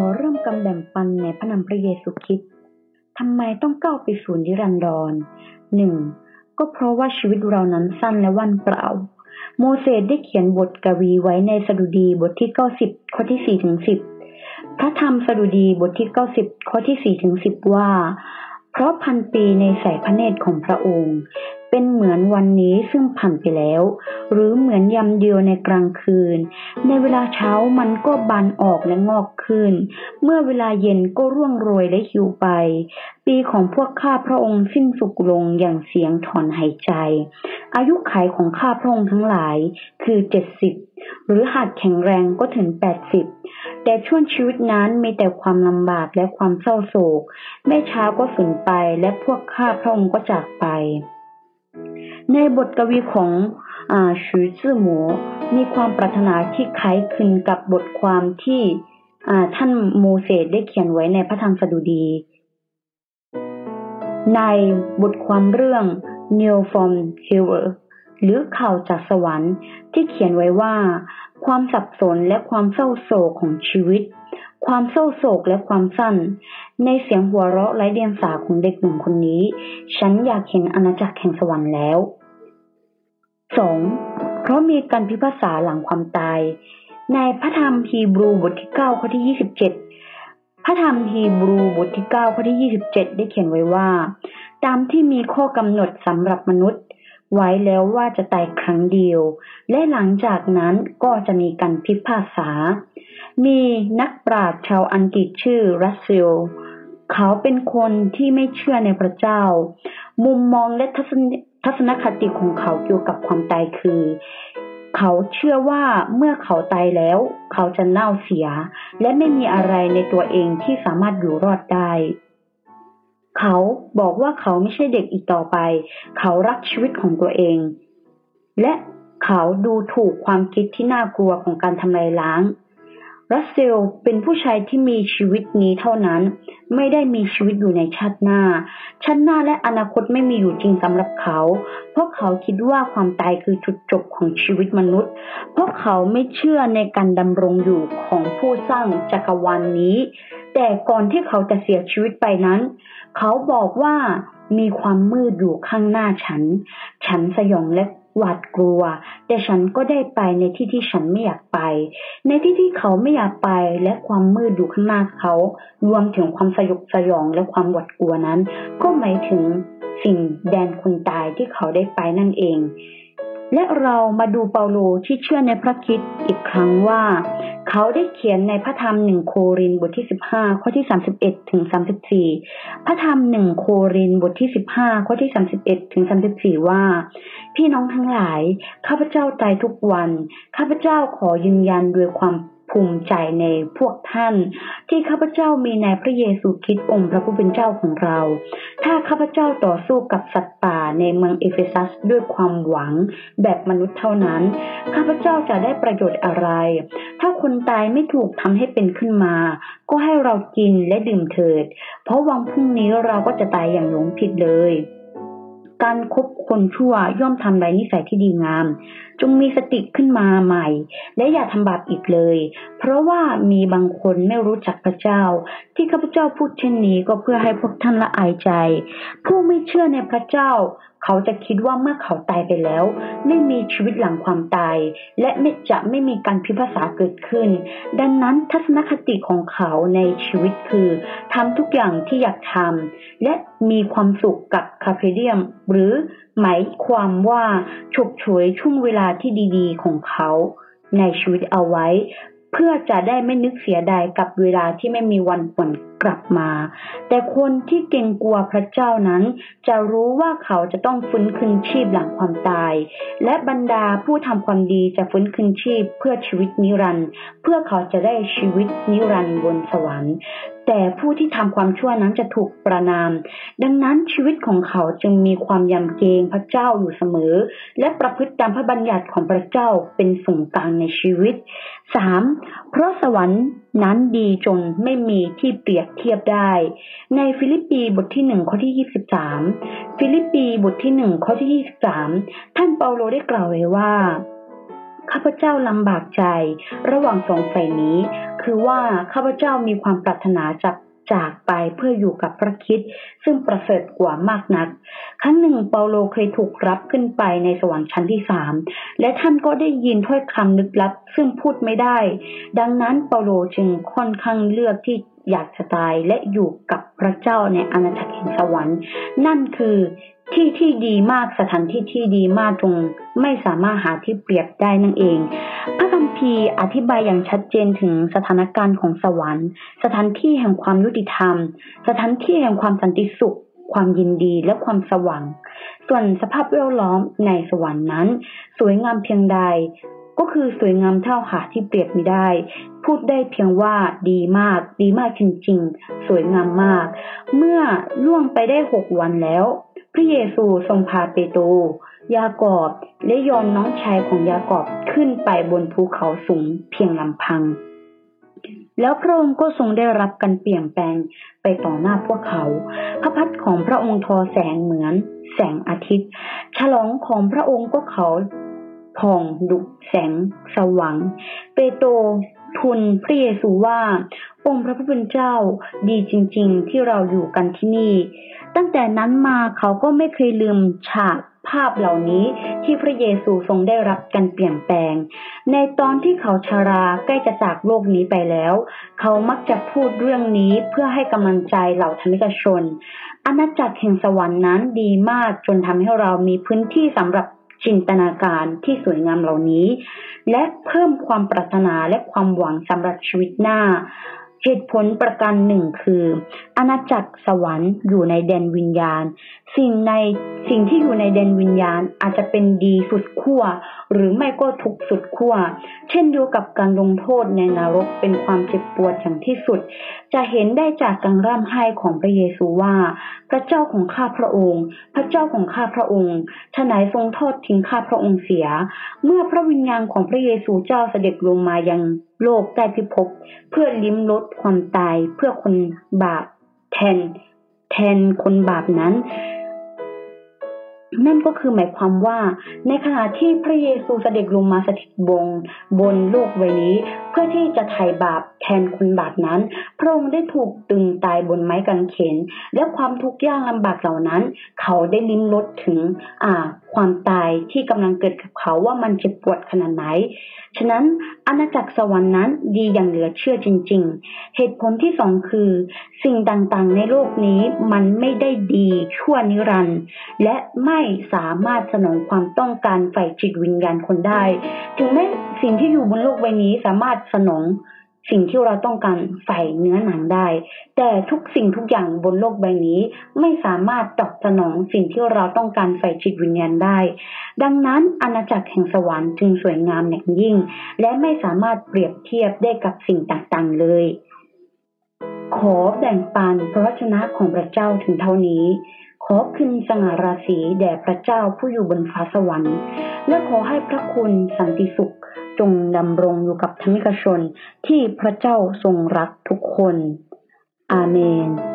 อเริ่มกำแบ่งปันในพระนามพระเยซูคริสต์ทำไมต้องก้าวไปสู่นิรันดรหนึ่งก็เพราะว่าชีวิตเรานั้นสั้นและว่างเปล่า โมเสสได้เขียนบทกวีไว้ในสดุดีบทที่ 90 ข้อที่ 4 ถึง 10 พระธรรมสดุดีบทที่ 90 ข้อที่ 4 ถึง 10 ว่า เพราะพันปีในสายพระเนตรของพระองค์ เป็นเหมือนวันนี้ซึ่งผ่านไปแล้ว หรือเหมือนยามเดียวในกลางคืน ในเวลาเช้ามันก็บานออกและงอกขึ้น เมื่อเวลาเย็นก็ร่วงโรยและหิวไป ปีของพวกข้าพระองค์สิ้นสุดลงอย่างเสียงถอนหายใจ อายุขัยของข้าพระองค์ทั้งหลายคือเจ็ดสิบหรือหากแข็งแรงก็ถึงแปดสิบแต่ช่วงชีวิตนั้นมีแต่ความลำบากและความเศร้าโศกไม่ช้าก็สูญไปและพวกข้าพระองค์ก็จากไป ในบทกวีของอชือจื่อหมู มีความปรารถนาที่คล้ายคลึงกับบทความที่ท่านโมเสสได้เขียนไว้ในพระธรรมสดุดี ในบทความเรื่อง New from Heaven หรือข่าวจากสวรรค์ที่เขียนไว้ว่า ความสับสนและความเศร้าโศกของชีวิต ความเศร้าโศกและความสั้น ในเสียงหัวเราะไร้เดียงสาของเด็กหนุ่มคนนี้ ฉันอยากเห็นอาณาจักรแห่งสวรรค์แล้ว 2. เพราะมีการพิพากษาหลังความตาย ในพระธรรมฮีบรูบทที่ 9 ข้อที่ 27 พระธรรมฮีบรูบทที่ 9 ข้อที่ 27 ได้เขียนไว้ว่า ตามที่มีข้อกำหนดสำหรับมนุษย์ ไว้แล้วว่าจะตายครั้งเดียว และหลังจากนั้นก็จะมีการพิพากษา มีนักปราชญ์ชาวอังกฤษชื่อรัสเซลเขาเป็นคนที่ไม่เชื่อในพระเจ้า มุมมองและทัศน ทัศนคติของเขาเกี่ยวกับความตายคือ เขาเชื่อว่าเมื่อเขาตายแล้ว เขาจะเน่าเสีย และไม่มีอะไรในตัวเองที่สามารถอยู่รอดได้ เขาบอกว่าเขาไม่ใช่เด็กอีกต่อไป เขารักชีวิตของตัวเอง และเขาดูถูกความคิดที่น่ากลัวของการทำลายล้าง รัสเซลเป็นผู้ชายที่มีชีวิตนี้เท่านั้น ไม่ได้มีชีวิตอยู่ในชาติหน้า ชาติหน้าและอนาคตไม่มีอยู่จริงสำหรับเขา เพราะเขาคิดว่าความตายคือจุดจบของชีวิตมนุษย์ เพราะเขาไม่เชื่อในการดำรงอยู่ของผู้สร้างจักรวาลนนี้ แต่ก่อนที่เขาจะเสียชีวิตไปนั้น เขาบอกว่ามีความมืดอยู่ข้างหน้าฉัน ฉันสยองและ หวาดกลัว แต่ฉันก็ได้ไปในที่ที่ฉันไม่อยากไป ในที่ที่เขาไม่อยากไปและความมืดอยู่ข้างหน้าเขา รวมถึงความสยดสยองและความหวาดกลัวนั้น ก็หมายถึงสิ่งแดนคนตายที่เขาได้ไปนั่นเอง และเรามาดูเปาโลที่เชื่อในพระคิดอีกครั้งว่า เขาได้เขียนในพระธรรมหนึ่งโครินบทที่ 15 ข้อที่ 31 ถึง 34 พระธรรมหนึ่งโครินบทที่ 15 ข้อที่ 31 ถึง 34 ว่า พี่น้องทั้งหลาย ข้าพเจ้าตายทุกวัน ข้าพเจ้าขอยืนยันด้วยความ ภูมิใจในพวกท่าน ที่ข้าพเจ้ามีในพระเยซูคริสต์องค์พระผู้เป็นเจ้าของเรา ถ้าข้าพเจ้าต่อสู้กับสัตว์ป่าในเมืองเอเฟซัสด้วยความหวังแบบมนุษย์เท่านั้น ข้าพเจ้าจะได้ประโยชน์อะไร ถ้าคนตายไม่ถูกทำให้เป็นขึ้นมา ก็ให้เรากินและดื่มเถิด เพราะวังพรุ่งนี้เราก็จะตายอย่างหลงผิดเลย การคบคนชั่วย่อมทำลายนิสัยที่ดีงาม จงมีสติขึ้นมาใหม่ และอย่าทำบาปอีกเลย เพราะว่ามีบางคนไม่รู้จักพระเจ้า ที่ข้าพเจ้าพูดเช่นนี้ก็เพื่อให้พวกท่านละอายใจ ผู้ไม่เชื่อในพระเจ้า เขาจะคิดว่าเมื่อเขาตายไปแล้ว ไม่มีชีวิตหลังความตาย และไม่จะไม่มีการพิพากษาเกิดขึ้น ดังนั้นทัศนคติของเขาในชีวิตคือทำทุกอย่างที่อยากทำและมีความสุขกับคาเฟเดียม หรือหมายความว่าฉกฉวยช่วงเวลาที่ดีๆ ของเขา ในชีวิตเอาไว้ เพื่อจะได้ไม่นึกเสียดายกับเวลาที่ไม่มีวันหวน กลับมา แต่คนที่เกรงกลัวพระเจ้านั้น จะรู้ว่าเขาจะต้องฟื้นคืนชีพหลังความตาย และบรรดาผู้ทำความดีจะฟื้นคืนชีพเพื่อชีวิตนิรันดร์เพื่อเขาจะได้ชีวิตนิรันดร์บนสวรรค์แต่ผู้ที่ทำความชั่วนั้นจะถูกประณาม ดังนั้นชีวิตของเขาจึงมีความยำเกรงพระเจ้าอยู่เสมอ และประพฤติตามพระบัญญัติของพระเจ้าเป็นศูนย์กลางในชีวิต 3. เพราะสวรรค์ นั้นดีจนไม่มีที่เปรียบเทียบได้ ในฟิลิปปีบทที่หนึ่งข้อที่ 23 ฟิลิปปีบทที่หนึ่งข้อที่ 23 ท่านเปาโลได้กล่าวไว้ว่าข้าพเจ้าลำบากใจ ระหว่างสองฝ่ายนี้ คือว่าข้าพเจ้ามีความปรารถนาจาก จากไปเพื่ออยู่กับพระคริสต์ซึ่งประเสริฐกว่ามากนัก ครั้งหนึ่งเปาโลเคยถูกรับขึ้นไปในสวรรค์ชั้นที่สามและท่านก็ได้ยินถ้อยคำลึกลับ ซึ่งพูดไม่ได้ ดังนั้นเปาโลจึงค่อนข้างเลือกที่อยากจะตายและอยู่กับพระเจ้าในอาณาจักรแห่งสวรรค์ นั่นคือที่ที่ดีมากสถานที่ที่ดีมากตรงไม่สามารถหาที่เปรียบได้นั่นเอง พระ คัมภีอธิบายอย่างชัดเจนถึงสถานการณ์ของสวรรค์ สถานที่แห่งความยุติธรรม สถานที่แห่งความสันติสุข ความยินดีและความสว่าง ส่วนสภาพแวดล้อมในสวรรค์นั้น สวยงามเพียงใด ก็คือสวยงามเท่าหาที่เปรียบไม่ได้ พูดได้เพียงว่าดีมาก ดีมากจริงๆ สวยงามมาก เมื่อล่วงไปได้หกวันแล้ว พระเยซูทรงพาเปโตร ยากอบและยอนน้องชายของยากอบขึ้นไปบนภูเขาสูงเพียงลำพัง แล้วพระองค์ก็ทรงได้รับการเปลี่ยนแปลงไปต่อหน้าพวกเขา พระพักตร์ของพระองค์ทอแสงเหมือนแสงอาทิตย์ ฉลองของพระองค์ก็เขาผ่องดุแสงสว่างเปโตรทูลพระเยซูว่า องค์พระผู้เป็นเจ้าดีจริง ๆ ที่เราอยู่กันที่นี่ ตั้งแต่นั้นมาเขาก็ไม่เคยลืมฉาก ภาพเหล่านี้ที่พระเยซูทรงได้รับการเปลี่ยนแปลง ในตอนที่เขาชาราใกล้จะจากโลกนี้ไปแล้ว เขามักจะพูดเรื่องนี้เพื่อให้กำลังใจเหล่าธรรมิกชน อาณาจักรแห่งสวรรค์นั้นดีมากจนทำให้เรามีพื้นที่สำหรับจินตนาการที่สวยงามเหล่านี้ และเพิ่มความปรารถนาและความหวังสำหรับชีวิตหน้าเหตุผลประการหนึ่งคือ อาณาจักรสวรรค์อยู่ในแดนวิญญาณ สิ่งในสิ่งที่อยู่ในแดนวิญญาณอาจจะเป็นดีสุดขั้วหรือไม่ก็ทุกสุดขั้วเช่นเดียวกับการลงโทษในนรกเป็นความเจ็บปวดอย่างที่สุด จะเห็นได้จากการร่ำไห้ของพระเยซูว่า พระเจ้าของข้าพระองค์ พระเจ้าของข้าพระองค์ฉนายทรงทอดทิ้งข้าพระองค์เสีย เมื่อพระวิญญาณของพระเยซูเจ้าเสด็จลงมายังโลกได้พิภพเพื่อลิ้มรสความตายเพื่อคนบาปแทน แทนคนบาปนั้น นั่นก็คือหมายความว่า ในขณะที่พระเยซูเสด็จลงมาสถิตบงบนโลกใบนี้ เพื่อที่จะไถ่บาปแทนคนบาปนั้น พระองค์ได้ถูกตึงตายบนไม้กางเขน และความทุกข์ยากลำบากเหล่านั้น เขาได้ลิ้มรสถึงอ่า ความตายที่กำลังเกิดกับเขาว่ามันเจ็บปวดขนาดไหน ฉะนั้นอาณาจักรสวรรค์นั้นดีอย่างเหลือเชื่อจริง ๆ เหตุผลที่สองคือ สิ่งต่างๆ ในโลกนี้มันไม่ได้ดีชั่วนิรันดร์และไม่สามารถสนองความต้องการฝ่ายจิตวิญญาณคนได้ ถึงแม้สิ่งที่อยู่บนโลกใบนี้สามารถสนอง สิ่งที่เราต้องการฝ่เนื้อหนังได้ แต่ทุกสิ่งทุกอย่างบนโลกใบนี้ ไม่สามารถตอบสนองสิ่งที่เราต้องการฝ่จิตวิญญาณได้ ดังนั้นอาณาจักรแห่งสวรรค์จึงสวยงามอย่างยิ่ง และไม่สามารถเปรียบเทียบได้กับสิ่งต่างๆเลย ขอแบ่งปันพระวจนะของพระเจ้าถึงเท่านี้ขอคืนสง่าราศีแด่พระเจ้าผู้อยู่บนฟ้าสวรรค์ และขอให้พระคุณสันติสุข จงดำรงอยู่กับธรรมิกชนที่พระเจ้าทรงรักทุกคน อาเมน